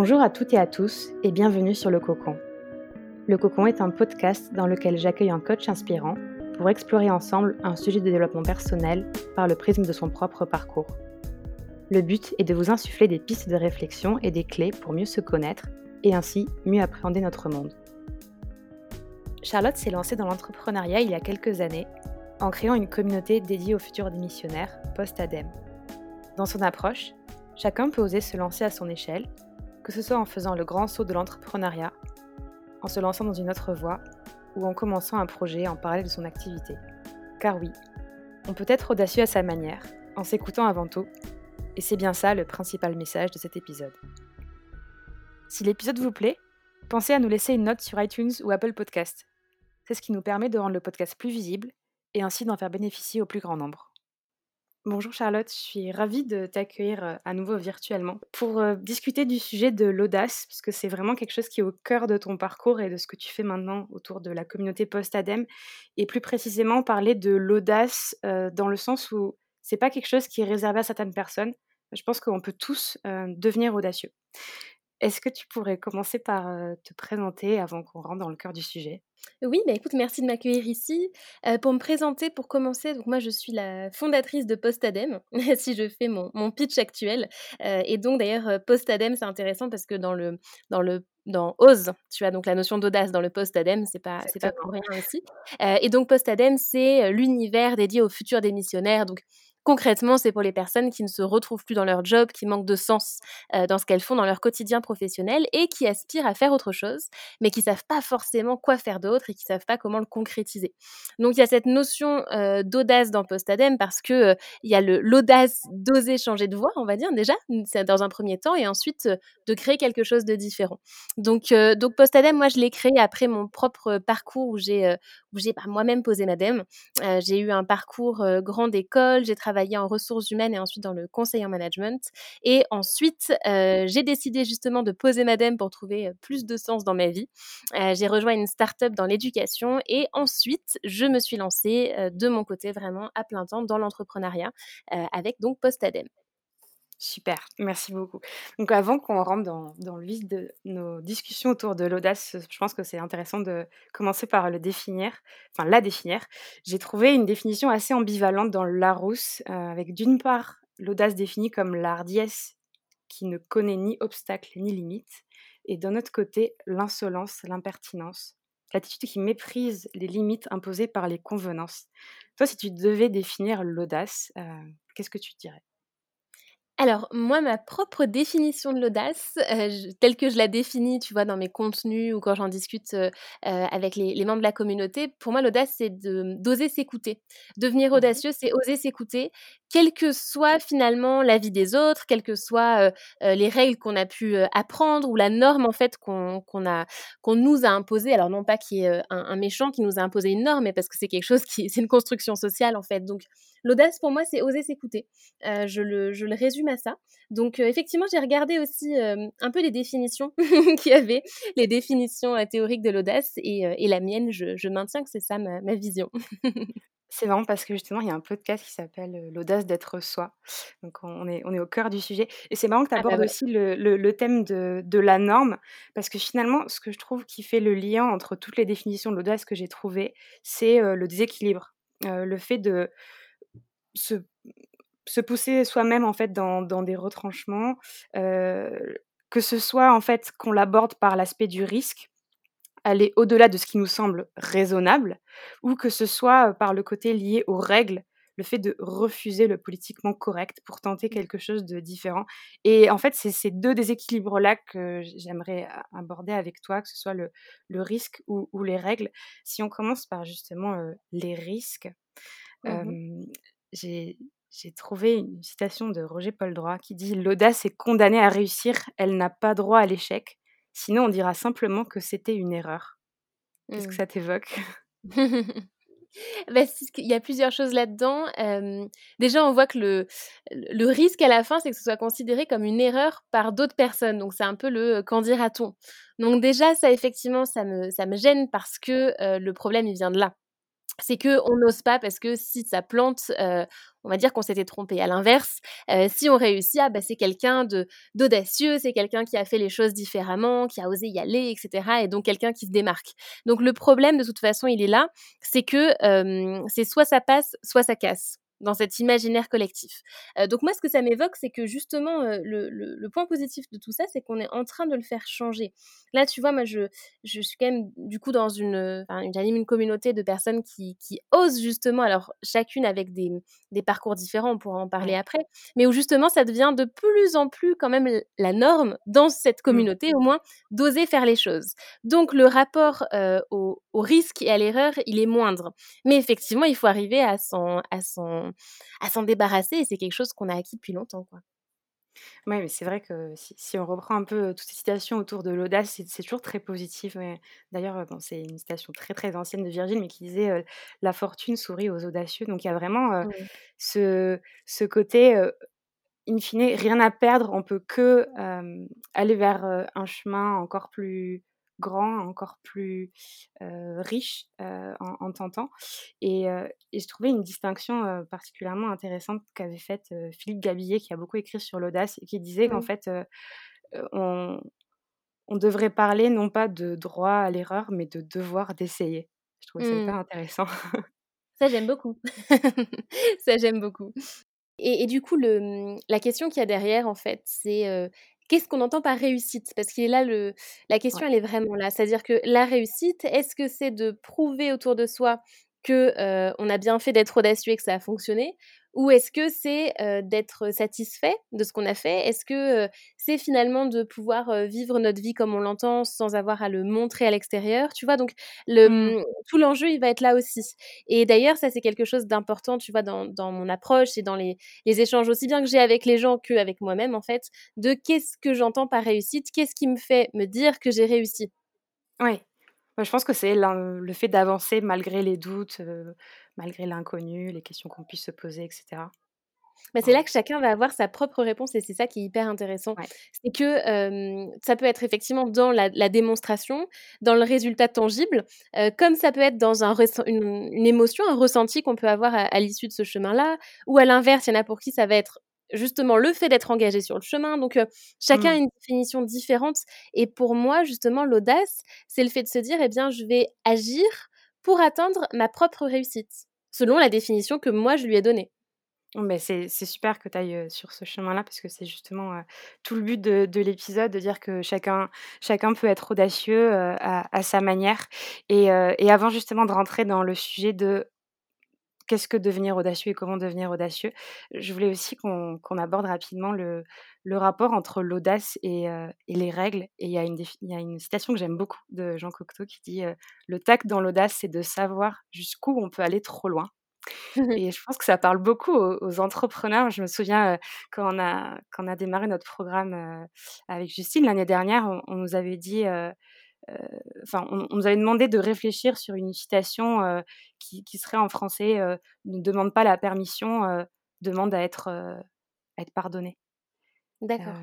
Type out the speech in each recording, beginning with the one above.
Bonjour à toutes et à tous et bienvenue sur Le Cocon. Le Cocon est un podcast dans lequel j'accueille un coach inspirant pour explorer ensemble un sujet de développement personnel par le prisme de son propre parcours. Le but est de vous insuffler des pistes de réflexion et des clés pour mieux se connaître et ainsi mieux appréhender notre monde. Charlotte s'est lancée dans l'entrepreneuriat il y a quelques années en créant une communauté dédiée aux futurs démissionnaires post-ADEME. Dans son approche, chacun peut oser se lancer à son échelle, que ce soit en faisant le grand saut de l'entrepreneuriat, en se lançant dans une autre voie ou en commençant un projet en parallèle de son activité. Car oui, on peut être audacieux à sa manière, en s'écoutant avant tout, et c'est bien ça le principal message de cet épisode. Si l'épisode vous plaît, pensez à nous laisser une note sur iTunes ou Apple Podcast. C'est ce qui nous permet de rendre le podcast plus visible et ainsi d'en faire bénéficier au plus grand nombre. Bonjour Charlotte, je suis ravie de t'accueillir à nouveau virtuellement pour discuter du sujet de l'audace, parce que c'est vraiment quelque chose qui est au cœur de ton parcours et de ce que tu fais maintenant autour de la communauté post-ADEME, et plus précisément parler de l'audace dans le sens où c'est pas quelque chose qui est réservé à certaines personnes. Je pense qu'on peut tous devenir audacieux. Est-ce que tu pourrais commencer par te présenter avant qu'on rentre dans le cœur du sujet? Oui, bah écoute, merci de m'accueillir ici. pour me présenter, pour commencer, donc moi je suis la fondatrice de Postadem, si je fais mon, mon pitch actuel. et donc d'ailleurs, Postadem, c'est intéressant parce que dans le, dans le dans Ose, tu as donc la notion d'audace dans le post-ADEME, c'est pas, c'est pas pour rien aussi. et donc post-ADEME, c'est l'univers dédié aux futurs démissionnaires, donc Concrètement, c'est pour les personnes qui ne se retrouvent plus dans leur job, qui manquent de sens euh, dans ce qu'elles font dans leur quotidien professionnel et qui aspirent à faire autre chose, mais qui savent pas forcément quoi faire d'autre et qui savent pas comment le concrétiser. Donc il y a cette notion euh, d'audace dans Postadem parce que euh, il y a l'audace d'oser changer de voie, on va dire déjà, dans un premier temps, et ensuite de créer quelque chose de différent. Donc donc Postadem, moi je l'ai créé après mon propre parcours où j'ai j'ai moi-même posé ma j'ai eu un parcours grande école, j'ai travaillé en ressources humaines et ensuite dans le conseil en management. Et ensuite, euh, j'ai décidé justement de poser madame pour trouver plus de sens dans ma vie. Euh, j'ai rejoint une start-up dans l'éducation et ensuite, je me suis lancée de mon côté vraiment à plein temps dans l'entrepreneuriat avec donc Postadem. Super, merci beaucoup. Donc avant qu'on rentre dans, le vif de nos discussions autour de l'audace, je pense que c'est intéressant de commencer par le définir, enfin la définir. J'ai trouvé une définition assez ambivalente dans Larousse, euh, avec d'une part l'audace définie comme l'ardiesse qui ne connaît ni obstacle ni limite, et d'un autre côté l'insolence, l'impertinence, l'attitude qui méprise les limites imposées par les convenances. Toi, si tu devais définir l'audace, euh, qu'est-ce que tu dirais? Alors, moi, ma propre définition de l'audace, euh, telle que je la définis, tu vois, dans mes contenus ou quand j'en discute euh, euh, avec les, membres de la communauté, pour moi, l'audace, c'est d'oser s'écouter. Devenir mmh audacieux, c'est oser s'écouter, quelle que soit finalement la vie des autres, quelles que soient les règles qu'on a pu apprendre ou la norme, en fait, qu'on a qu'on nous a imposée. Alors, non pas qu'il y ait un, un, méchant qui nous a imposé une norme, mais parce que c'est quelque chose qui, c'est une construction sociale, en fait. Donc, l'audace, pour moi, c'est oser s'écouter. je, le, je le résume à ça. Donc effectivement, j'ai regardé aussi un peu les définitions qu'il y avait, les définitions théoriques de l'audace, et, la mienne, je, maintiens que c'est ça ma, vision. C'est marrant parce que justement, il y a un podcast qui s'appelle L'audace d'être soi. Donc, on est, on est au cœur du sujet. Et c'est marrant que tu ah bah abordes aussi le, thème de, de, la norme, parce que finalement, ce que je trouve qui fait le lien entre toutes les définitions de l'audace que j'ai trouvées, c'est le déséquilibre. le fait de se se pousser soi-même en fait dans, des retranchements, que ce soit en fait qu'on l'aborde par l'aspect du risque, aller au-delà de ce qui nous semble raisonnable, ou que ce soit par le côté lié aux règles, le fait de refuser le politiquement correct pour tenter mmh. quelque chose de différent. Et en fait, c'est ces deux déséquilibres-là que j'aimerais aborder avec toi, que ce soit le, risque ou, les règles. Si on commence par justement les risques, mmh j'ai trouvé une citation de Roger Paul Droit qui dit L'audace est condamnée à réussir, elle n'a pas droit à l'échec. Sinon, on dira simplement que c'était une erreur. Qu'est-ce que mmh. ça t'évoque? Bah, il y a plusieurs choses là-dedans. déjà, on voit que le, le risque à la fin, c'est que ce soit considéré comme une erreur par d'autres personnes. Donc, c'est un peu le qu'en dira-t-on? Donc, déjà, ça, effectivement, ça me, ça me gêne parce que le problème, il vient de là. C'est qu'on n'ose pas parce que si ça plante, heu, on va dire qu'on s'était trompé. À l'inverse, heu, si on réussit, ah bah, c'est quelqu'un d'audacieux, c'est quelqu'un qui a fait les choses différemment, qui a osé y aller et cetera et donc quelqu'un qui se démarque. Donc le problème de toute façon, il est là, c'est que, c'est soit ça passe, soit ça casse dans cet imaginaire collectif. Heu, donc moi, ce que ça m'évoque, c'est que justement, heu, le le le point positif de tout ça, c'est qu'on est en train de le faire changer. Là, tu vois, moi, je je suis quand même, du coup, dans une, enfin, j'anime une communauté de personnes qui qui osent justement, alors chacune avec des des parcours différents, on pourra en parler Ouais. après, mais où justement ça devient de plus en plus quand même la norme dans cette Mmh. communauté, au moins, d'oser faire les choses. Donc le rapport, heu, au au risque et à l'erreur, il est moindre. Mais effectivement, il faut arriver à s'en à s'en à s'en débarrasser et c'est quelque chose qu'on a acquis depuis longtemps, quoi. Ouais, mais c'est vrai que si si on reprend un peu, heu, toutes ces citations autour de l'audace, c'est toujours très positif. D'ailleurs, bon, c'est une citation très, très ancienne de Virgile, mais qui disait, «La fortune sourit aux audacieux». Donc il y a vraiment, ce ce côté, heu, in fine, rien à perdre, on peut que, aller vers, un chemin encore plus grand, encore plus, riche, en en tentant et et je trouvais une distinction, particulièrement intéressante qu'avait faite, Philippe Gabillet, qui a beaucoup écrit sur l'audace et qui disait qu'en fait, on on devrait parler non pas de droit à l'erreur, mais de devoir d'essayer. Je trouvais ça hyper Mmh. intéressant. Ça, j'aime beaucoup. Ça, j'aime beaucoup. Et et du coup, le, mmh, la question qu'il y a derrière, en fait, c'est, qu'est-ce qu'on entend par réussite? Parce qu'il est là le la question, Ouais. elle est vraiment là. C'est-à-dire que la réussite, est-ce que c'est de prouver autour de soi que, heu, on a bien fait d'être audacieux et que ça a fonctionné? Ou est-ce que c'est, d'être satisfait de ce qu'on a fait? Est-ce que, c'est finalement de pouvoir, vivre notre vie comme on l'entend sans avoir à le montrer à l'extérieur? Tu vois? Donc le, Mmh. mmh, tout l'enjeu, il va être là aussi. Et d'ailleurs, ça, c'est quelque chose d'important, tu vois, dans dans mon approche et dans les les échanges aussi bien que j'ai avec les gens qu'avec moi-même en fait, de qu'est-ce que j'entends par réussite? Qu'est-ce qui me fait me dire que j'ai réussi? Ouais, je pense que c'est le fait d'avancer malgré les doutes, malgré l'inconnu, les questions qu'on puisse se poser et cetera. Bah, c'est là que chacun va avoir sa propre réponse et c'est ça qui est hyper intéressant. ouais. C'est que, ça peut être effectivement dans la la démonstration, dans le résultat tangible, comme ça peut être dans un une une émotion, un ressenti qu'on peut avoir à à l'issue de ce chemin-là ou à l'inverse, il y en a pour qui ça va être justement le fait d'être engagé sur le chemin donc chacun a Mmh. une définition différente et pour moi justement l'audace, c'est le fait de se dire: «Eh bien je vais agir pour atteindre ma propre réussite», selon la définition que moi je lui ai donnée. Bon, beh, c'est super que tu ailles, sur ce chemin-là parce que c'est justement, tout le but de de l'épisode, de dire que chacun chacun peut être audacieux, à sa manière et et avant justement de rentrer dans le sujet de qu'est-ce que devenir audacieux et comment devenir audacieux, je voulais aussi qu'on aborde rapidement le le rapport entre l'audace et et les règles et il y a une défi il y a une citation que j'aime beaucoup de Jean Cocteau qui dit, heu: «Le tact dans l'audace, c'est de savoir jusqu'où on peut aller trop loin». Et je pense que ça parle beaucoup aux aux entrepreneurs. Je me souviens, heu, quand on a quand on a démarré notre programme, avec Justine l'année dernière, on on nous avait dit, enfin, on on nous avait demandé de réfléchir sur une citation, heu, qui qui serait en français, heu: «Ne demande pas la permission, demande à être, à être pardonné». D'accord.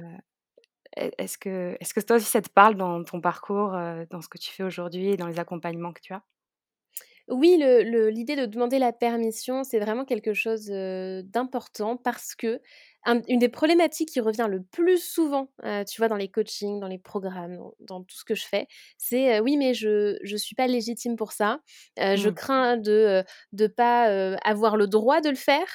Est est-ce que est-ce que toi aussi ça te parle dans ton parcours, dans ce que tu fais aujourd'hui et dans les accompagnements que tu as? Oui, l'idée de demander la permission, c'est vraiment quelque chose, d'important parce que un une des problématiques qui revient le plus souvent, heu, tu vois, dans les coachings, dans les programmes, dans dans tout ce que je fais, c'est, heu: «Oui, mais je je suis pas légitime pour ça, heu, je Mmh. crains de, de pas, avoir le droit de le faire».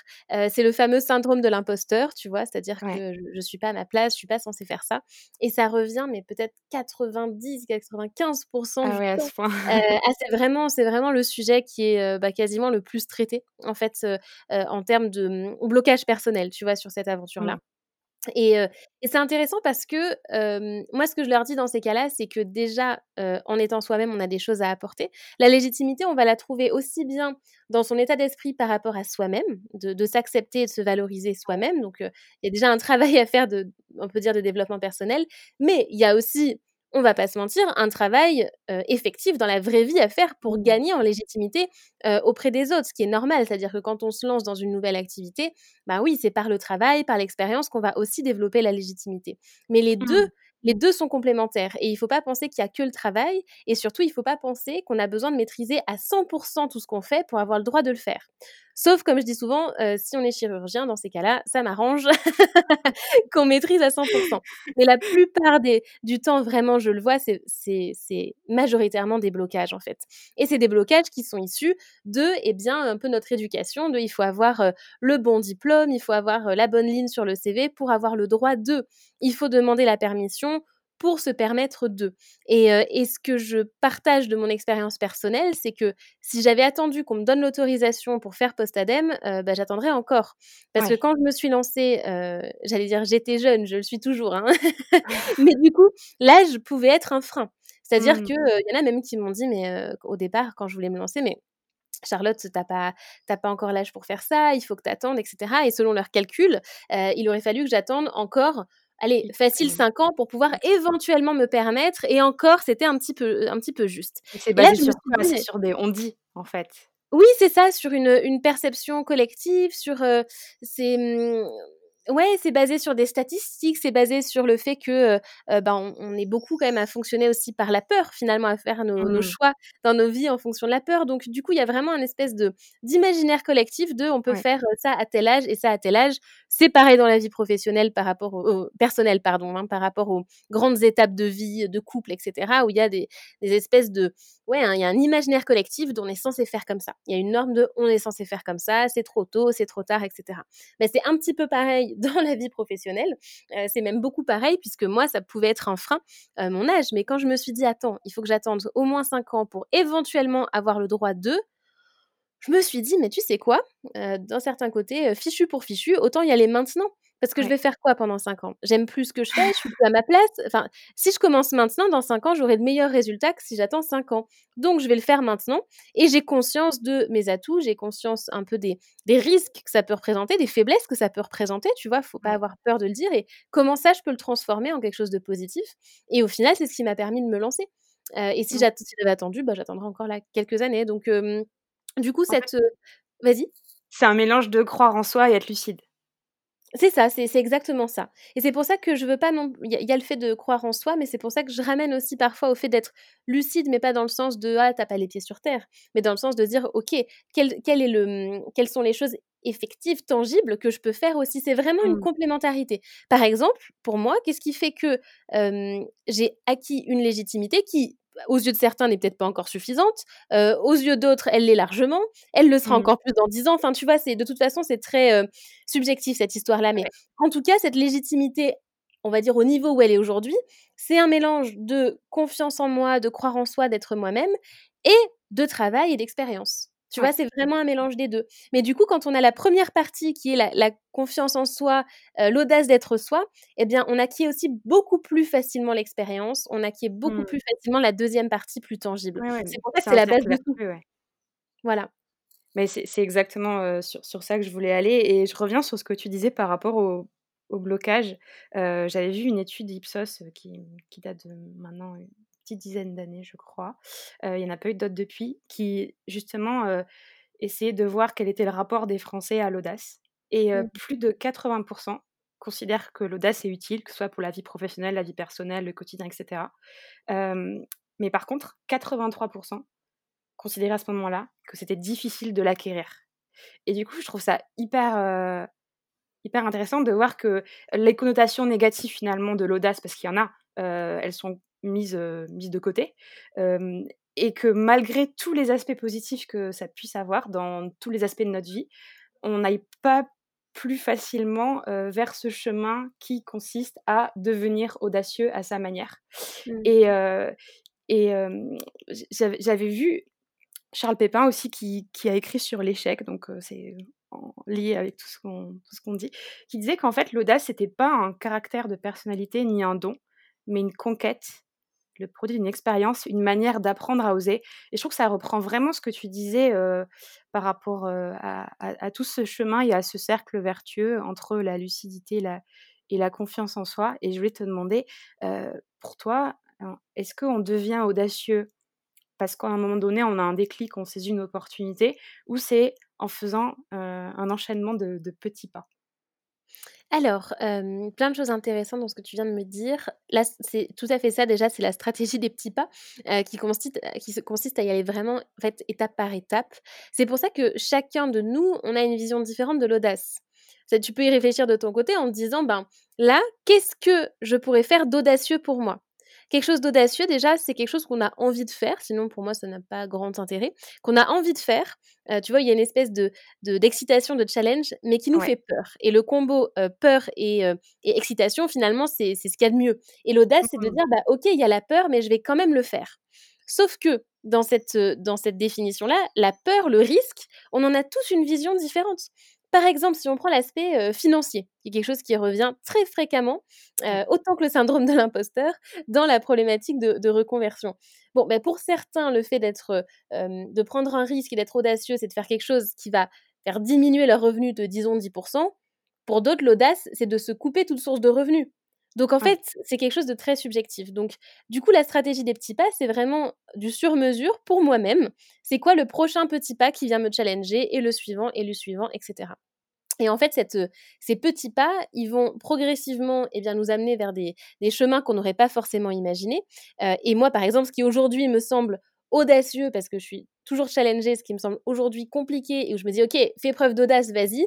C'est le fameux syndrome de l'imposteur, tu vois? C'est-à-dire Ouais. que je je suis pas à ma place, je suis pas censée faire ça et ça revient, mais peut-être 90-95% Ah du ouais, à ce point. Ah c'est vraiment c'est vraiment le sujet qui est, bah, quasiment le plus traité en fait, en termes de, mmh, blocage personnel, tu vois, sur cette aventure-là. Mmh. Et c'est intéressant parce que, moi ce que je leur dis dans ces cas-là, c'est que déjà, en étant soi-même, on a des choses à apporter. La légitimité, on va la trouver aussi bien dans son état d'esprit par rapport à soi-même, de de s'accepter et de se valoriser soi-même, donc il y a déjà un travail à faire de on peut dire de développement personnel, mais il y a aussi, on va pas se mentir, un travail, heu, effectif dans la vraie vie à faire pour Mmh. gagner en légitimité, heu, auprès des autres, ce qui est normal. C'est-à-dire que quand on se lance dans une nouvelle activité, bah oui, c'est par le travail, par l'expérience qu'on va aussi développer la légitimité. Mais les 2 Mmh. les deux sont complémentaires et il faut pas penser qu'il y a que le travail et surtout, il faut pas penser qu'on a besoin de maîtriser à 100% tout ce qu'on fait pour avoir le droit de le faire. Sauf, comme je dis souvent, euh, si on est chirurgien, dans ces cas-là, ça m'arrange qu'on maîtrise à 100% Mais la plupart des du temps, vraiment, je le vois, c'est majoritairement des blocages, en fait et c'est des blocages qui sont issus de, eh bien, un peu notre éducation, de il faut avoir, heu, le bon diplôme, il faut avoir, heu, la bonne ligne sur le CV pour avoir le droit de. Il faut demander la permission pour se permettre de. Et, euh, et ce que je partage de mon expérience personnelle, c'est que si j'avais attendu qu'on me donne l'autorisation pour faire post-ADEME, euh, bah, j'attendrais encore. Parce que quand je me suis lancée, euh, j'allais dire j'étais jeune, je le suis toujours, hein. mais du coup, l'âge pouvait être un frein. C'est-à-dire mmh. qu'il y en a même qui m'ont dit, mais au départ, quand je voulais me lancer, mais Charlotte, t'as pas, pas encore l'âge pour faire ça, il faut que tu attendes, etc. Et selon leurs calculs, il aurait fallu que j'attende encore allez, facile 5 ans pour pouvoir éventuellement me permettre. Et encore, c'était un petit peu, un petit peu juste. C'est basé sur sur des on dit, en fait? Oui, c'est ça, sur une, une perception collective, sur euh, mmh, Ouais, c'est basé sur des statistiques, c'est basé sur le fait que euh, ben, on, est beaucoup quand même à fonctionner aussi par la peur, finalement, à faire nos, nos, mmh. choix dans nos vies en fonction de la peur. Donc, du coup, il y a vraiment un espèce de d'imaginaire collectif de on peut faire ça à tel âge et ça à tel âge. C'est pareil dans la vie professionnelle par rapport au, personnel, pardon, hein, par rapport aux grandes étapes de vie, de couple, etc., où il y a des, des espèces de ouais, hein, il y a un imaginaire collectif dont on est censé faire comme ça. Il y a une norme de on est censé faire comme ça, c'est trop tôt, c'est trop tard, etc. Mais c'est un petit peu pareil dans la vie professionnelle. Euh, c'est même beaucoup pareil puisque moi, ça pouvait être un frein, euh, mon âge. Mais quand je me suis dit, attends, il faut que j'attende au moins 5 ans pour éventuellement avoir le droit de, je me suis dit, mais tu sais quoi, euh, d'un certain côté, fichu pour fichu, autant y aller maintenant. Parce que je vais faire quoi pendant 5 ans? J'aime plus ce que je fais, je suis plus à ma place. Enfin, si je commence maintenant, dans 5 ans, j'aurai de meilleurs résultats que si j'attends 5 ans. Donc, je vais le faire maintenant. Et j'ai conscience de mes atouts, j'ai conscience un peu des, des risques que ça peut représenter, des faiblesses que ça peut représenter. Tu vois, faut pas avoir peur de le dire. Et comment ça, je peux le transformer en quelque chose de positif Et au final, c'est ce qui m'a permis de me lancer. Euh, et si j'avais attendu, bah, j'attendrai encore là quelques années. Donc, du coup, cette. Vas-y. C'est un mélange de croire en soi et être lucide. C'est ça, c'est exactement ça. Et c'est pour ça que je veux pas non il y, a le fait de croire en soi, mais c'est pour ça que je ramène aussi parfois au fait d'être lucide, mais pas dans le sens de ah t'as pas les pieds sur terre, mais dans le sens de dire ok quel, quel est le mmh, quelles sont les choses effectives, tangibles que je peux faire aussi. C'est vraiment une mmh. complémentarité. Par exemple, pour moi, qu'est-ce qui fait que j'ai acquis une légitimité qui aux yeux de certains, n'est peut-être pas encore suffisante. Euh, aux yeux d'autres, elle l'est largement. Elle le sera mmh. encore plus dans dix ans. Enfin, tu vois, c'est de toute façon, c'est très euh, subjectif cette histoire-là. Mais en tout cas, cette légitimité, on va dire au niveau où elle est aujourd'hui, c'est un mélange de confiance en moi, de croire en soi, d'être moi-même, et de travail et d'expérience. Tu vois, c'est vraiment un mélange des deux. Mais du coup, quand on a la première partie qui est la, confiance en soi, euh, l'audace d'être soi, eh bien, on acquiert aussi beaucoup plus facilement l'expérience, on acquiert beaucoup mmh. plus facilement la deuxième partie plus tangible. c'est pour ça que c'est la base de tout. Voilà. Mais c'est exactement euh, sur, sur, ça que je voulais aller. Et je reviens sur ce que tu disais par rapport au, au blocage. Euh, j'avais vu une étude Ipsos qui, qui date de maintenant dizaine d'années, je crois. il n'y en a pas eu d'autres depuis, qui justement essayaient de voir quel était le rapport des Français à l'audace. Et mmh. plus de 80% considèrent que l'audace est utile, que ce soit pour la vie professionnelle, la vie personnelle, le quotidien, etc. mais par contre, 83% considéraient à ce moment-là que c'était difficile de l'acquérir. Et du coup, je trouve ça hyper, hyper intéressant de voir que les connotations négatives finalement de l'audace, parce qu'il y en a, elles sont mise, mise de côté. et que malgré tous les aspects positifs que ça puisse avoir dans tous les aspects de notre vie, on n'aille pas plus facilement vers ce chemin qui consiste à devenir audacieux à sa manière. Mmh. Et, et j'avais vu Charles Pépin aussi qui, qui a écrit sur l'échec, donc c'est lié avec tout ce qu'on dit, qui disait qu'en fait l'audace c'était pas un caractère de personnalité ni un don, mais une conquête le produit d'une expérience, une manière d'apprendre à oser. Et je trouve que ça reprend vraiment ce que tu disais par rapport à, tout ce chemin et à ce cercle vertueux entre la lucidité et la confiance en soi. Et je voulais te demander, pour toi, hein, est-ce qu'on devient audacieux parce qu'à un moment donné, on a un déclic, on saisit une opportunité, ou c'est en faisant un enchaînement de petits pas? Alors, hem, plein de choses intéressantes dans ce que tu viens de me dire. Là, c'est tout à fait ça déjà, c'est la stratégie des petits pas, heu, qui se consiste à y aller vraiment, en fait, étape par étape. C'est pour ça que chacun de nous, on a une vision différente de l'audace. Tu peux y réfléchir de ton côté en te disant: «Ben, là, qu'est-ce que je pourrais faire d'audacieux pour moi?» Quelque chose d'audacieux, déjà, c'est quelque chose qu'on a envie de faire, sinon pour moi ça n'a pas grand intérêt, qu'on a envie de faire. Heu, tu vois, il y a une espèce de de d'excitation, de challenge, mais qui nous Ouais. fait peur et le combo, heu, peur et heu et excitation finalement c'est ce qu'il y a de mieux et l'audace, c'est de Mmh dire: «Bah, OK, il y a la peur, mais je vais quand même le faire». Sauf que dans cette, dans cette définition-là, la peur, le risque, on en a tous une vision différente. Par exemple, si on prend l'aspect, financier, qui est quelque chose qui revient très fréquemment, Ouais. autant que le syndrome de l'imposteur, dans la problématique de de reconversion. Bon, bah, pour certains, le fait d'être, de prendre un risque et d'être audacieux, c'est de faire quelque chose qui va faire diminuer leurs revenus de disons 10% Pour d'autres, l'audace, c'est de se couper toute source de revenus. Donc en Ouais. fait, c'est quelque chose de très subjectif. Donc du coup, la stratégie des petits pas, c'est vraiment du sur-mesure pour moi-même. C'est quoi le prochain petit pas qui vient me challenger et le suivant et le suivant et cetera. Et en fait, cette, ces petits pas, ils vont progressivement, eh bien, nous amener vers des des chemins qu'on n'aurait pas forcément imaginés. Heu et moi, par exemple, ce qui aujourd'hui me semble audacieux parce que je suis toujours challengée, ce qui me semble aujourd'hui compliqué et où je me dis: «OK, fais preuve d'audace, vas-y»,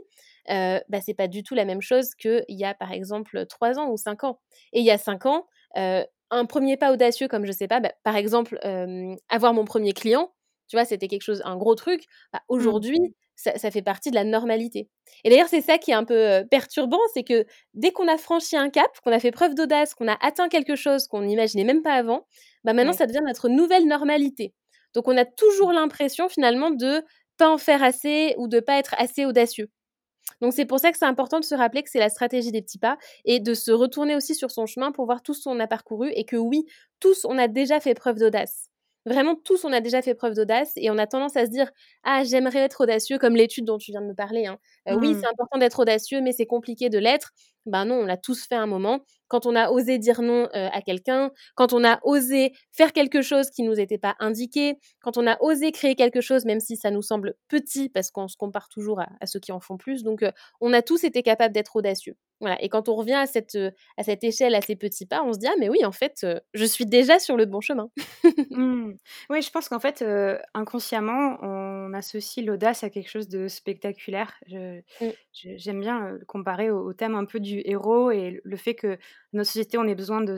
heu, bah, c'est pas du tout la même chose qu'il y a, par exemple, 3 ans ou 5 ans. Et il y a 5 ans, heu, un premier pas audacieux comme je sais pas, bah, par exemple, hem, avoir mon premier client, tu vois? C'était quelque chose un gros truc. Bah, Mmh. aujourd'hui, ça ça fait partie de la normalité. Et d'ailleurs, c'est ça qui est un peu, perturbant, c'est que dès qu'on a franchi un cap, qu'on a fait preuve d'audace, qu'on a atteint quelque chose qu'on n'imaginait même pas avant, bah, maintenant Ouais. ça devient notre nouvelle normalité. Donc on a Mmh. toujours l'impression finalement de pas en faire assez ou de pas être assez audacieux. Donc c'est pour ça que c'est important de se rappeler que c'est la stratégie des petits pas et de se retourner aussi sur son chemin pour voir tout ce qu'on a parcouru et que oui, tous on a déjà fait preuve d'audace. Vraiment tous on a déjà fait preuve d'audace et on a tendance à se dire: «Ah j'aimerais être audacieux», comme l'étude dont tu viens de me parler, hein. Heu, oui, Mmh. c'est important d'être audacieux, mais c'est compliqué de l'être. Ben non, on l'a tous fait un moment. Quand on a osé dire non, heu, à quelqu'un, quand on a osé faire quelque chose qui nous était pas indiqué, quand on a osé créer quelque chose, même si ça nous semble petit, parce qu'on se compare toujours à à ceux qui en font plus, donc heu, on a tous été capables d'être audacieux. Voilà et quand on revient à cette, heu, à cette échelle, à ces petits pas, on se dit: «Ah mais oui, en fait, je suis déjà sur le bon chemin». Mmh. Ouais, je pense qu'en fait, inconsciemment, on associe l'audace à quelque chose de spectaculaire. Mmh. j'aime bien, heu, le comparer au au thème un peu du héros et le fait que notre société, on ait besoin de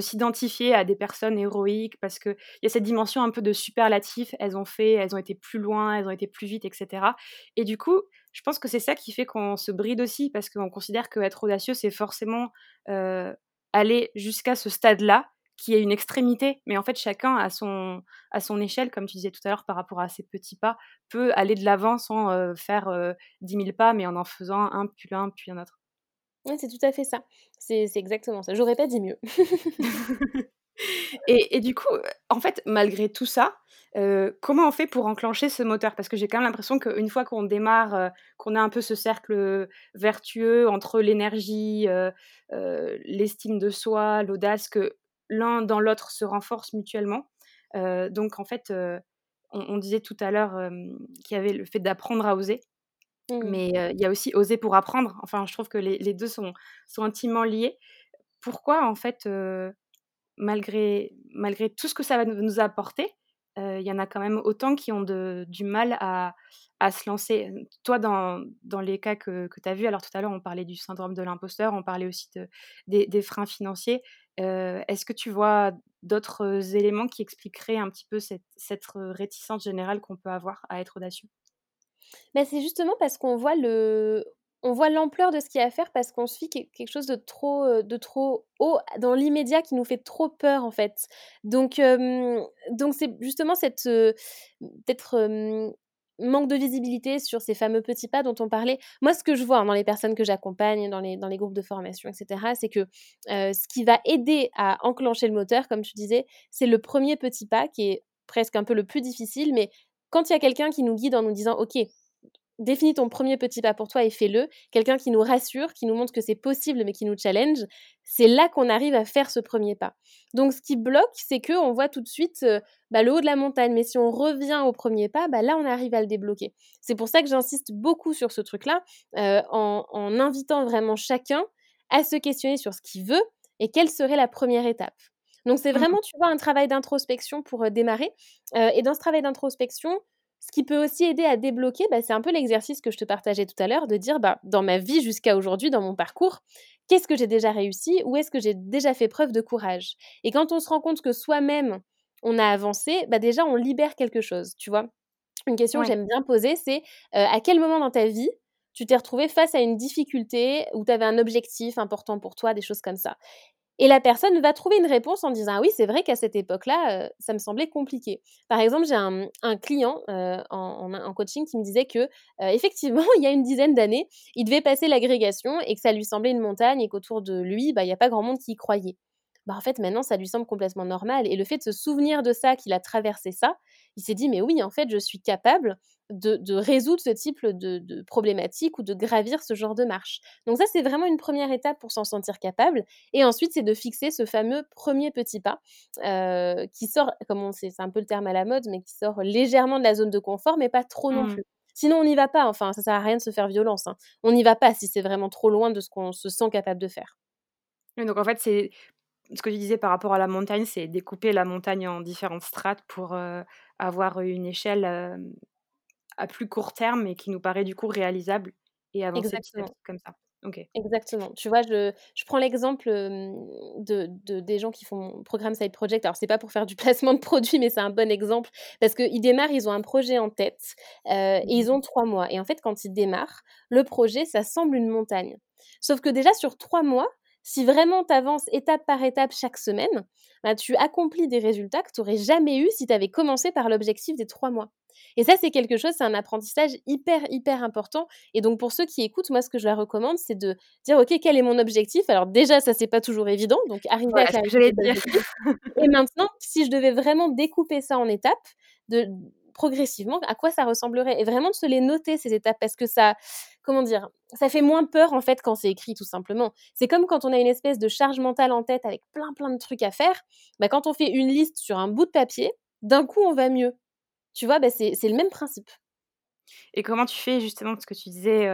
s'identifier à des personnes héroïques parce qu'il y a cette dimension un peu de superlatif. Elles ont fait, elles ont été plus loin, elles ont été plus vite et cetera et du coup, je pense que c'est ça qui fait qu'on se bride aussi parce qu'on considère qu'être audacieux, c'est forcément, heu, aller jusqu'à ce stade-là qui est une extrémité, mais en fait chacun à son à son échelle, comme tu disais tout à l'heure par rapport à ses petits pas, peut aller de l'avant sans, heu, faire, heu, 10 000 pas, mais en en faisant un, puis un, puis un autre. Ouais, c'est tout à fait ça. C'est exactement ça. J'aurais pas dit mieux. Et et du coup, en fait, malgré tout ça, comment on fait pour enclencher ce moteur? Parce que j'ai quand même l'impression qu'une fois qu'on démarre, qu'on a un peu ce cercle, vertueux entre l'énergie, l'estime de soi, l'audace, que l'un dans l'autre se renforcent mutuellement. Donc en fait, on on disait tout à l'heure, qu'il y avait le fait d'apprendre à oser, Mmh. mais il y a aussi oser pour apprendre. Enfin, je trouve que les 2 sont sont intimement liés. Pourquoi en fait, Malgré malgré tout ce que ça va nous apporter, il y en a quand même autant qui ont du mal à à se lancer? toi, dans dans les cas que que tu as vus, alors tout à l'heure, on parlait du syndrome de l'imposteur, on parlait aussi de des freins financiers. Est-ce que tu vois d'autres, éléments qui expliqueraient un petit peu cette cette, réticence générale qu'on peut avoir à être audacieux? Bah, c'est justement parce qu'on voit le on voit l'ampleur de ce qu'il y a à faire parce qu'on quel quelque chose de trop, heu, de trop haut dans l'immédiat qui nous fait trop peur, en fait. Donc donc c'est justement cette, heu, peut-être, manque de visibilité sur ces fameux petits pas dont on parlait. Moi, ce que je vois, hein, dans les personnes que j'accompagne, dans les dans les groupes de formation et cetera, c'est que, heu, ce qui va aider à enclencher le moteur, comme tu disais, c'est le premier petit pas qui est presque un peu le plus difficile, mais quand il y a quelqu'un qui nous guide en nous disant: «OK, définis ton premier petit pas pour toi et fais-le. Quelqu'un qui nous rassure, qui nous montre que c'est possible mais qui nous challenge. C'est là qu'on arrive à faire ce premier pas. Donc, ce qui bloque, c'est que on voit tout de suite euh, bah, le haut de la montagne. Mais si on revient au premier pas, bah, là, on arrive à le débloquer. C'est pour ça que j'insiste beaucoup sur ce truc-là, euh, en, en invitant vraiment chacun à se questionner sur ce qu'il veut et quelle serait la première étape. Donc, c'est mmh vraiment, tu vois, un travail d'introspection pour démarrer. et dans ce travail d'introspection, ce qui peut aussi aider à débloquer, bah, c'est un peu l'exercice que je te partageais tout à l'heure, de dire, bah, dans ma vie jusqu'à aujourd'hui, dans mon parcours, qu'est-ce que j'ai déjà réussi ou est-ce que j'ai déjà fait preuve de courage? Et quand on se rend compte que soi-même, on a avancé, bah, déjà, on libère quelque chose, tu vois? Une question que j'aime bien poser, c'est à quel moment dans ta vie tu t'es retrouvé face à une difficulté où tu avais un objectif important pour toi, des choses comme ça? Et la personne va trouver une réponse en disant ah oui c'est vrai qu'à cette époque-là ça me semblait compliqué. Par exemple j'ai un, client en, coaching qui me disait que effectivement il y a une dizaine d'années il devait passer l'agrégation et que ça lui semblait une montagne et qu'autour de lui bah, il n'y a pas grand monde qui y croyait. Bah, en fait maintenant ça lui semble complètement normal et le fait de se souvenir de ça qu'il a traversé ça il s'est dit mais oui en fait je suis capable de, résoudre ce type de, de, problématique ou de gravir ce genre de marche. Donc ça, c'est vraiment une première étape pour s'en sentir capable. Et ensuite, c'est de fixer ce fameux premier petit pas euh, qui sort, comme on sait, c'est un peu le terme à la mode, mais qui sort légèrement de la zone de confort, mais pas trop non mmh. plus. Sinon, on n'y va pas. Enfin, ça sert à rien de se faire violence. Hein. On n'y va pas si c'est vraiment trop loin de ce qu'on se sent capable de faire. donc en fait, c'est ce que tu disais par rapport à la montagne, c'est découper la montagne en différentes strates pour euh, avoir une échelle à plus court terme et qui nous paraît du coup réalisable et avancer petit à petit comme ça. Exactement. Tu vois, je, je prends l'exemple de, de, des gens qui font mon programme Side Project. Alors, c'est pas pour faire du placement de produits, mais c'est un bon exemple parce qu'ils démarrent, ils ont un projet en tête et ils mmh ont trois mois. Et en fait, quand ils démarrent, le projet, ça semble une montagne. Sauf que déjà, sur trois mois, si vraiment tu avances étape par étape chaque semaine, bah, tu accomplis des résultats que tu n'aurais jamais eu si tu avais commencé par l'objectif des trois mois. Et ça, c'est quelque chose, c'est un apprentissage hyper, hyper important. Et donc, pour ceux qui écoutent, moi, ce que je leur recommande, c'est de dire, OK, quel est mon objectif? Alors, déjà, ça, c'est pas toujours évident. Donc, arriver à clarifier. dire. et maintenant, si je devais vraiment découper ça en étapes, de progressivement à quoi ça ressemblerait et vraiment de se les noter ces étapes parce que ça comment dire ça fait moins peur en fait quand c'est écrit tout simplement. C'est comme quand on a une espèce de charge mentale en tête avec plein plein de trucs à faire bah, quand on fait une liste sur un bout de papier d'un coup on va mieux. Tu vois bah, c'est le même principe. Et comment tu fais justement parce que tu disais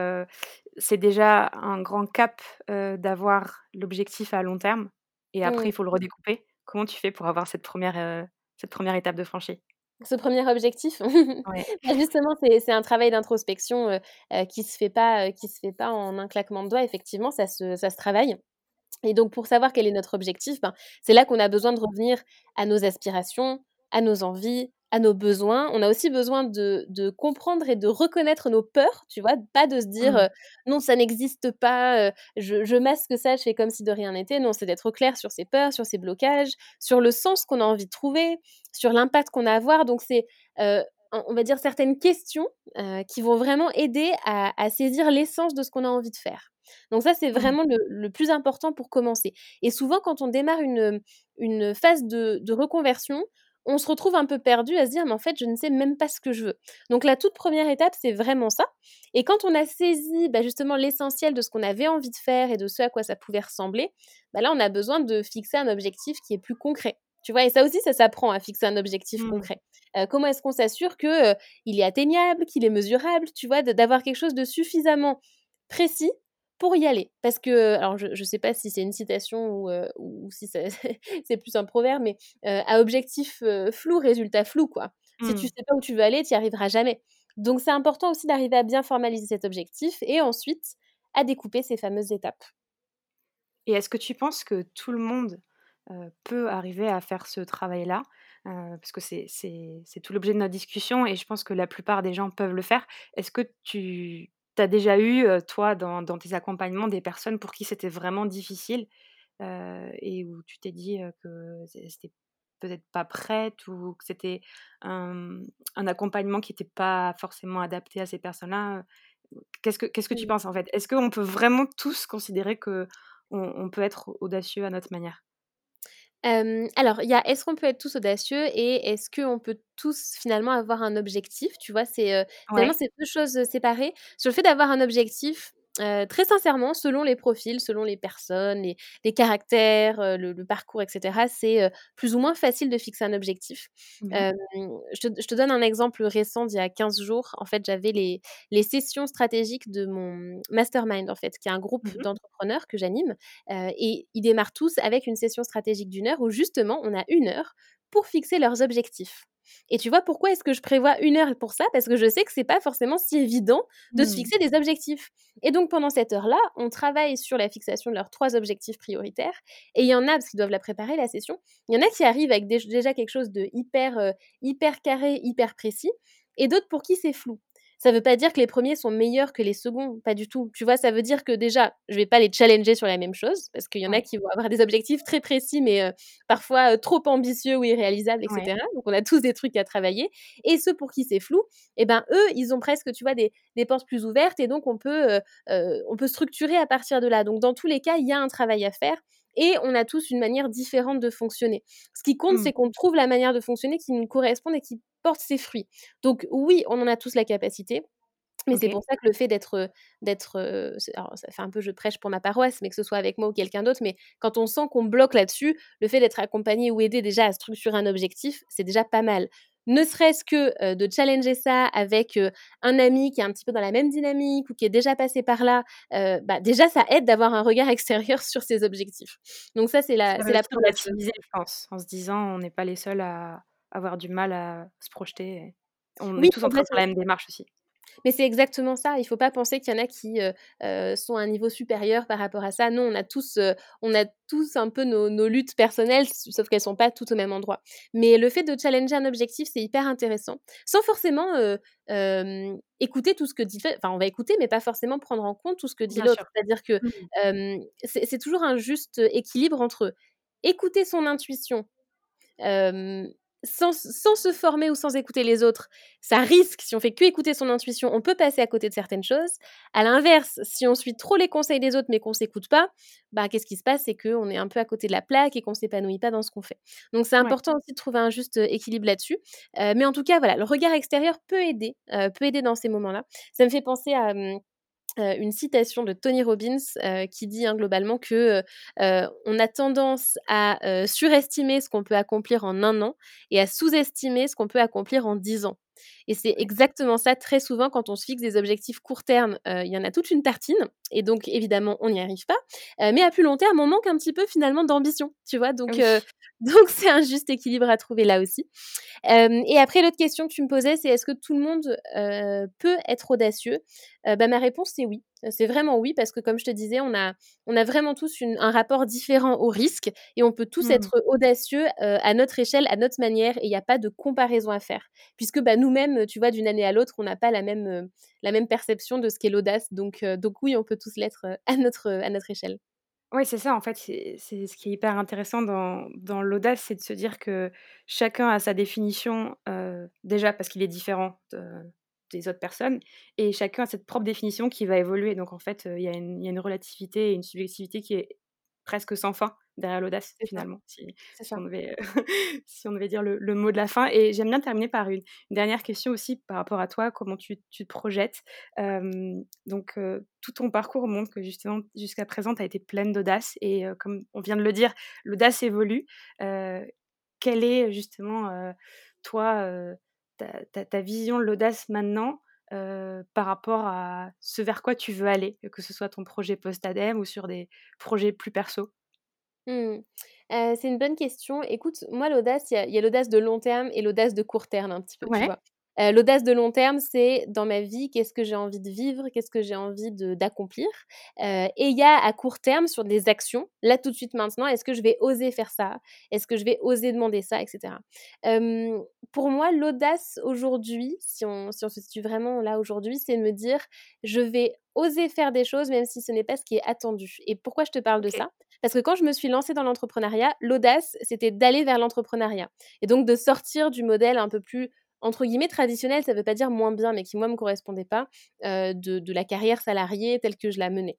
c'est déjà un grand cap d'avoir l'objectif à long terme et après mmh. il faut le redécouper. Comment tu fais pour avoir cette première cette première étape de franchie ce premier objectif, bah, justement, c'est un travail d'introspection qui se fait pas, qui se fait pas en un claquement de doigts. Effectivement, ça se, ça se travaille. Et donc, pour savoir quel est notre objectif, ben, c'est là qu'on a besoin de revenir à nos aspirations, à nos envies, à nos besoins. On a aussi besoin de, de, comprendre et de reconnaître nos peurs, tu vois, pas de se dire mmh. non, ça n'existe pas, je, je, masque ça, je fais comme si de rien n'était. Non, c'est d'être au clair sur ses peurs, sur ses blocages, sur le sens qu'on a envie de trouver, sur l'impact qu'on a à avoir. Donc, c'est, on va dire, certaines questions qui vont vraiment aider à, à saisir l'essence de ce qu'on a envie de faire. Donc ça, c'est mmh. vraiment le, le, plus important pour commencer. Et souvent, quand on démarre une, une phase de, de reconversion, on se retrouve un peu perdu à se dire, mais en fait, je ne sais même pas ce que je veux. Donc la toute première étape, c'est vraiment ça. Et quand on a saisi bah, justement l'essentiel de ce qu'on avait envie de faire et de ce à quoi ça pouvait ressembler, bah, là, on a besoin de fixer un objectif qui est plus concret. Tu vois, et ça aussi, ça s'apprend à fixer un objectif mmh. concret. Euh, comment est-ce qu'on s'assure qu'il euh, est atteignable, qu'il est mesurable, tu vois, d'avoir quelque chose de suffisamment précis pour y aller. Parce que, alors je ne sais pas si c'est une citation ou, euh, ou si c'est plus un proverbe, mais euh, à objectif euh, flou, résultat flou, quoi. Si tu mmh. sais pas où tu veux aller, tu n'y arriveras jamais. Donc c'est important aussi d'arriver à bien formaliser cet objectif et ensuite à découper ces fameuses étapes. Et est-ce que tu penses que tout le monde peut arriver à faire ce travail-là? Parce que c'est tout l'objet de notre discussion et je pense que la plupart des gens peuvent le faire. Est-ce que tu tu as déjà eu, toi, dans, tes accompagnements, des personnes pour qui c'était vraiment difficile et où tu t'es dit que c'était peut-être pas prête ou que c'était un, accompagnement qui n'était pas forcément adapté à ces personnes-là Qu'est-ce que, qu'est-ce que tu penses en fait? Est-ce qu'on peut vraiment tous considérer que on peut être audacieux à notre manière? Alors, il y a est-ce qu'on peut être tous audacieux et est-ce qu'on peut tous finalement avoir un objectif? Tu vois? C'est, heu, finalement, Ouais. c'est 2 choses, séparées. Sur le fait d'avoir un objectif, heu, très sincèrement, selon les profils, selon les personnes, les les caractères, heu, le le parcours et cetera, c'est, heu, plus ou moins facile de fixer un objectif. Mmh je te je te donne un exemple récent d'il y a 15 jours. En fait, j'avais les les sessions stratégiques de mon mastermind, en fait, qui est un groupe Mmh d'entrepreneurs que j'anime et ils démarrent tous avec une session stratégique d'une heure où justement on a une heure pour fixer leurs objectifs. Et tu vois pourquoi est-ce que je prévois une heure pour ça? Parce que je sais que c'est pas forcément si évident de se Mmh. fixer des objectifs. Et donc pendant cette heure-là, on travaille sur la fixation de leurs 3 objectifs prioritaires et il y en a, parce qu'ils doivent la préparer la session, il y en a qui arrivent avec déj déjà quelque chose de hyper, heu, hyper carré, hyper précis et d'autres pour qui c'est flou. Ça veut pas dire que les premiers sont meilleurs que les seconds, pas du tout. Tu vois? Ça veut dire que déjà, je vais pas les challenger sur la même chose, parce qu'il y en a qui vont avoir des objectifs très précis, mais heu, parfois, heu, trop ambitieux ou irréalisables et ouais. cetera. Donc on a tous des trucs à travailler et ceux pour qui c'est flou et ben, eux, ils ont presque, tu vois, des des portes plus ouvertes et donc on peut, heu, on peut structurer à partir de là. Donc dans tous les cas, il y a un travail à faire et on a tous une manière différente de fonctionner. Ce qui compte, Mmh. c'est qu'on trouve la manière de fonctionner qui nous corresponde et qui porte ses fruits. Donc oui, on en a tous la capacité, mais c'est pour ça que le fait d'être, d'être, heu, c'est alors ça fait un peu je prêche pour ma paroisse, mais que ce soit avec moi ou quelqu'un d'autre, mais quand on sent qu'on bloque là-dessus, le fait d'être accompagné ou aidé déjà à structurer un objectif, c'est déjà pas mal. Ne serait-ce que, de challenger ça avec, un ami qui est un petit peu dans la même dynamique ou qui est déjà passé par là, bah, déjà ça aide d'avoir un regard extérieur sur ses objectifs. Donc ça, c'est la c'est la première chose. je pense, en se disant: «On n'est pas les seuls à avoir du mal à se projeter et on est tous en train de faire la même démarche aussi». Mais c'est exactement ça. Il faut pas penser qu'il y en a qui, heu heu, sont à un niveau supérieur par rapport à ça. Non, on a tous, heu, on a tous un peu nos nos luttes personnelles, sauf qu'elles sont pas toutes au même endroit. Mais le fait de challenger un objectif, c'est hyper intéressant, sans forcément, écouter tout ce que dit enfin, on va écouter, mais pas forcément prendre en compte tout ce que dit l'autre. C'est-à-dire que, Mmh. c'est toujours un juste équilibre entre écouter son intuition sans sans se former ou sans écouter les autres, ça risque, si on fait que écouter son intuition, on peut passer à côté de certaines choses. À l'inverse, si on suit trop les conseils des autres, mais qu'on s'écoute pas, bah, qu'est-ce qui se passe? C'est qu'on est un peu à côté de la plaque et qu'on s'épanouit pas dans ce qu'on fait. Donc c'est Ouais. important aussi de trouver un juste, équilibre là-dessus. Heu, mais en tout cas, voilà, le regard extérieur peut aider, heu, peut aider dans ces moments-là. Ça me fait penser à, heu, une citation de Tony Robbins, heu, qui dit, hein, globalement que, heu, on a tendance à, surestimer ce qu'on peut accomplir en un an et à sous-estimer ce qu'on peut accomplir en 10 ans et c'est exactement ça très souvent quand on se fixe des objectifs court terme, il y en a toute une tartine et donc évidemment on n'y arrive pas, mais à plus long terme, on manque un petit peu finalement d'ambition, tu vois? Donc Oui. donc c'est un juste équilibre à trouver là aussi. Et après l'autre question que tu me posais, c'est est-ce que tout le monde, peut être audacieux? Heu, bah, ma réponse c'est oui. C'est vraiment oui parce que comme je te disais, on a on a vraiment tous une un rapport différent au risque et on peut tous Mmh. être audacieux, heu, à notre échelle, à notre manière et il y a pas de comparaison à faire. Puisque, bah, nous-mêmes, tu vois, d'une année à l'autre, on n'a pas la même, heu, la même perception de ce qu'est l'audace donc heu, donc oui, on peut tous l'être, à notre, à notre échelle. Oui, c'est ça, en fait, c'est ce qui est hyper intéressant dans dans l'audace, c'est de se dire que chacun a sa définition, déjà parce qu'il est différent de des autres personnes et chacun a cette propre définition qui va évoluer. Donc en fait, il y a une il y a une relativité et une subjectivité qui est presque sans fin derrière l'audace, finalement, si on devait, si on devait dire le le mot de la fin et j'aime bien terminer par une une dernière question aussi par rapport à toi, comment tu tu te projettes? Donc tout ton parcours montre que justement, jusqu'à présent, tu as été pleine d'audace et comme on vient de le dire, l'audace évolue. Quelle est justement, toi, ta ta ta vision de l'audace maintenant, heu, par rapport à ce vers quoi tu veux aller? Que ce soit ton projet post-ADEME ou sur des projets plus perso? Mmh. Heu, c'est une bonne question. Écoute, moi, l'audace, il y a l'audace de long terme et l'audace de court terme un petit peu, tu Ouais, vois? Heu, l'audace de long terme, c'est dans ma vie, qu'est-ce que j'ai envie de vivre? Qu'est-ce que j'ai envie d'accomplir? Heu et il y a à court terme sur des actions, là, tout de suite, maintenant, est-ce que je vais oser faire ça? Est-ce que je vais oser demander ça et cetera? Hem, pour moi, l'audace aujourd'hui, si on si on se situe vraiment là, aujourd'hui, c'est de me dire: «Je vais oser faire des choses même si ce n'est pas ce qui est attendu» et pourquoi je te parle de ça? Parce que quand je me suis lancée dans l'entrepreneuriat, l'audace, c'était d'aller vers l'entrepreneuriat et donc de sortir du modèle un peu plus entre guillemets traditionnelle, ça ne veut pas dire moins bien, mais qui moi me correspondait pas, de, la carrière salariée telle que je la menais.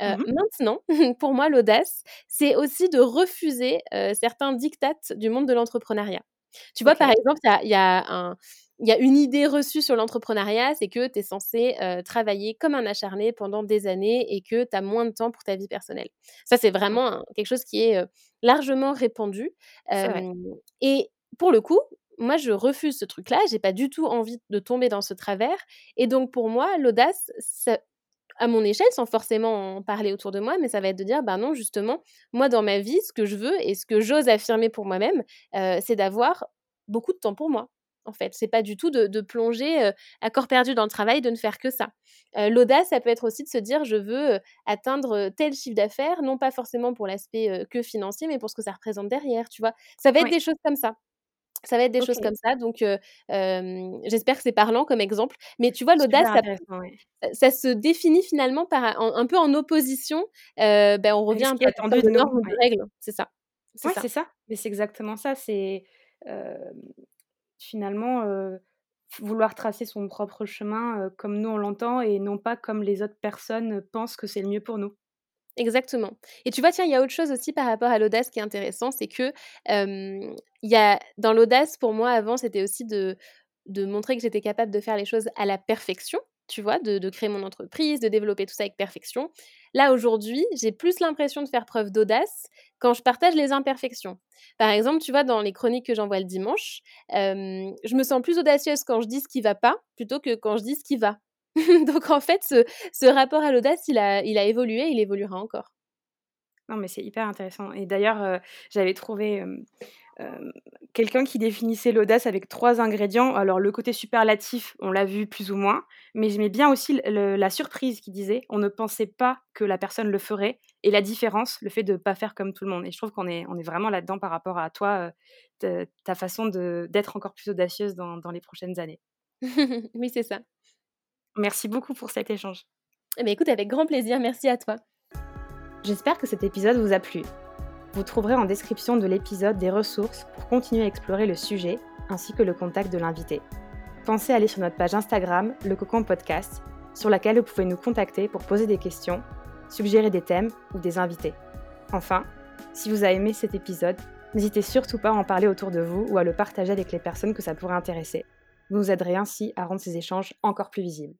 Mmh Maintenant, pour moi, l'audace, c'est aussi de refuser certains dictates du monde de l'entrepreneuriat. Tu vois, par exemple, il y a, une idée reçue sur l'entrepreneuriat, c'est que tu es censé travailler comme un acharné pendant des années et que tu as moins de temps pour ta vie personnelle. Ça, c'est vraiment quelque chose qui est largement répandu. et pour le coup, moi, je refuse ce truc-là. J'ai pas du tout envie de tomber dans ce travers. Et donc, pour moi, l'audace, à mon échelle, sans forcément en parler autour de moi, mais ça va être de dire, ben non, justement, moi, dans ma vie, ce que je veux et ce que j'ose affirmer pour moi-même, c'est d'avoir beaucoup de temps pour moi. En fait, c'est pas du tout de, plonger à corps perdu dans le travail, de ne faire que ça. L'audace, ça peut être aussi de se dire, je veux atteindre tel chiffre d'affaires, non pas forcément pour l'aspect que financier, mais pour ce que ça représente derrière, tu vois? Ça va être des choses comme ça. Ça va être des choses comme ça, donc j'espère que c'est parlant comme exemple. Mais tu vois, l'audace, ça, se définit finalement par un, peu en opposition. ben, on revient un peu à de normes, de règles. C'est ça. C'est ça. ça. Mais c'est exactement ça. C'est finalement vouloir tracer son propre chemin comme nous on l'entend et non pas comme les autres personnes pensent que c'est le mieux pour nous. Exactement. Et tu vois, tiens, il y a autre chose aussi par rapport à l'audace qui est intéressant, c'est que il y a dans l'audace, pour moi, avant, c'était aussi de, de montrer que j'étais capable de faire les choses à la perfection, tu vois, de, de, créer mon entreprise, de développer tout ça avec perfection. Là, aujourd'hui, j'ai plus l'impression de faire preuve d'audace quand je partage les imperfections. Par exemple, tu vois, dans les chroniques que j'envoie le dimanche, je me sens plus audacieuse quand je dis ce qui va pas plutôt que quand je dis ce qui va. Donc en fait, ce, rapport à l'audace, il a, il a évolué, il évoluera encore. Non, mais c'est hyper intéressant. Et d'ailleurs, j'avais trouvé quelqu'un qui définissait l'audace avec trois ingrédients. Alors le côté superlatif, on l'a vu plus ou moins, mais j'aimais bien aussi la surprise qui disait on ne pensait pas que la personne le ferait, et la différence, le fait de ne pas faire comme tout le monde. Et je trouve qu'on est, on est vraiment là-dedans par rapport à toi, ta façon d'être encore plus audacieuse dans, dans les prochaines années. oui, c'est ça. Merci beaucoup pour cet échange. Eh ben, écoute, avec grand plaisir, merci à toi. J'espère que cet épisode vous a plu. Vous trouverez en description de l'épisode des ressources pour continuer à explorer le sujet ainsi que le contact de l'invité. Pensez à aller sur notre page Instagram, le Cocon Podcast, sur laquelle vous pouvez nous contacter pour poser des questions, suggérer des thèmes ou des invités. Enfin, si vous avez aimé cet épisode, n'hésitez surtout pas à en parler autour de vous ou à le partager avec les personnes que ça pourrait intéresser. Vous nous aiderez ainsi à rendre ces échanges encore plus visibles.